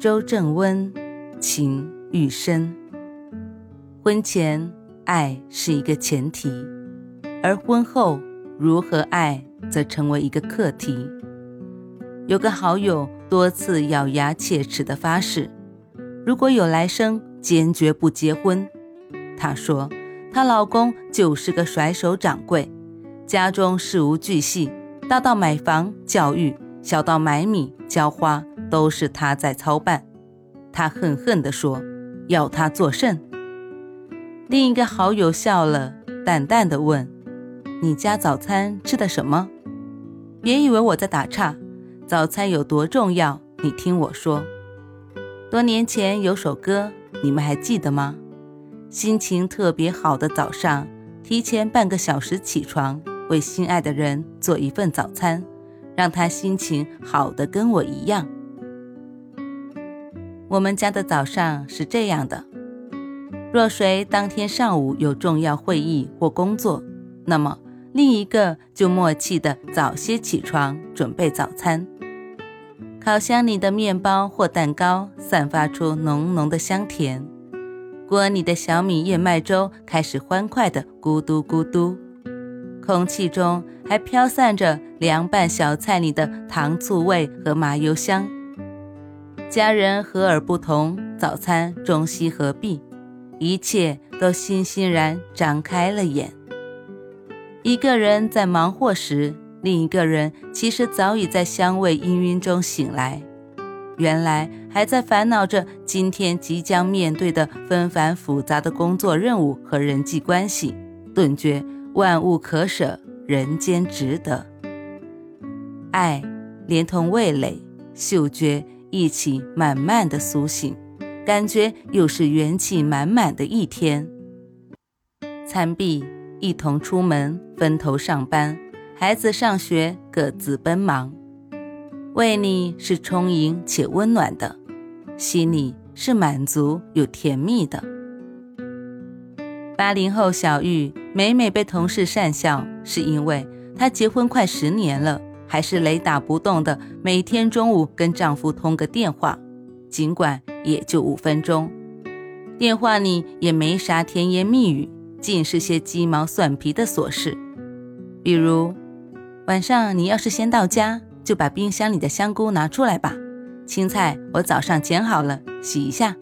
周正温，情愈深。婚前爱是一个前提，而婚后如何爱则成为一个课题。有个好友多次咬牙切齿的发誓，如果有来生，坚决不结婚。她说，她老公就是个甩手掌柜，家中事无巨细，大到买房、教育，小到买米、浇花。都是他在操办，他恨恨地说：“要他作甚？”另一个好友笑了，淡淡的问：“你家早餐吃的什么？”别以为我在打岔，早餐有多重要，你听我说。多年前有首歌，你们还记得吗？心情特别好的早上，提前半个小时起床，为心爱的人做一份早餐，让他心情好的跟我一样。我们家的早上是这样的：若谁当天上午有重要会议或工作，那么另一个就默契的早些起床准备早餐。烤箱里的面包或蛋糕散发出浓浓的香甜，锅里的小米燕麦粥开始欢快的咕嘟咕嘟，空气中还飘散着凉拌小菜里的糖醋味和麻油香。家人和而不同，早餐中西合璧，一切都欣欣然张开了眼。一个人在忙活时，另一个人其实早已在香味氤氲中醒来，原来还在烦恼着今天即将面对的纷繁复杂的工作任务和人际关系，顿觉万物可舍，人间值得。爱连同味蕾、嗅觉。一起慢慢的苏醒，感觉又是元气满满的一天。餐毕，一同出门，分头上班，孩子上学，各自奔忙。胃里是充盈且温暖的，心里是满足又甜蜜的。八零后小玉每每被同事讪笑，是因为她结婚快十年了。还是雷打不动的，每天中午跟丈夫通个电话，尽管也就五分钟，电话里也没啥甜言蜜语，尽是些鸡毛蒜皮的琐事，比如晚上你要是先到家，就把冰箱里的香菇拿出来吧，青菜我早上剪好了，洗一下。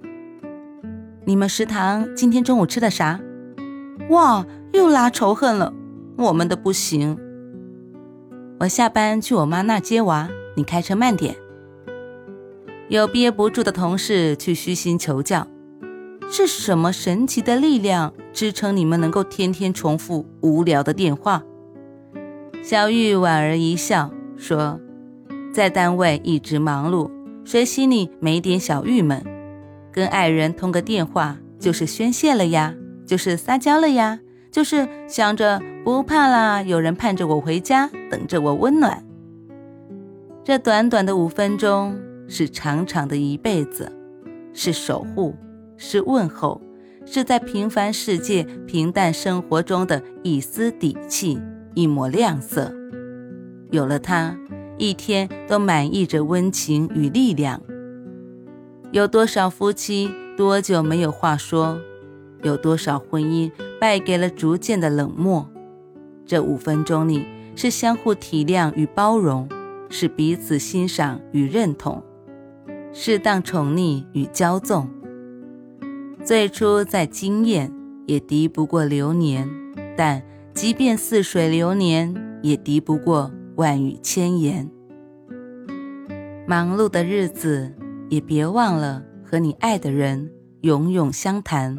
你们食堂今天中午吃的啥？哇，又拉仇恨了，我们的不行。我下班去我妈那接娃，你开车慢点。有憋不住的同事去虚心求教，是什么神奇的力量支撑你们能够天天重复无聊的电话？小玉莞尔一笑说：“在单位一直忙碌，谁心里没点小郁闷？跟爱人通个电话就是宣泄了呀，就是撒娇了呀。”就是想着不怕啦，有人盼着我回家，等着我温暖。这短短的五分钟，是长长的一辈子，是守护，是问候，是在平凡世界、平淡生活中的一丝底气，一抹亮色。有了它，一天都满溢着温情与力量。有多少夫妻多久没有话说？有多少婚姻？败给了逐渐的冷漠。这五分钟里，是相互体谅与包容，是彼此欣赏与认同，适当宠溺与骄纵。最初再惊艳，也敌不过流年；但即便似水流年，也敌不过万语千言。忙碌的日子，也别忘了和你爱的人永永相谈，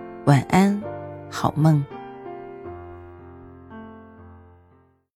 晚安，好梦。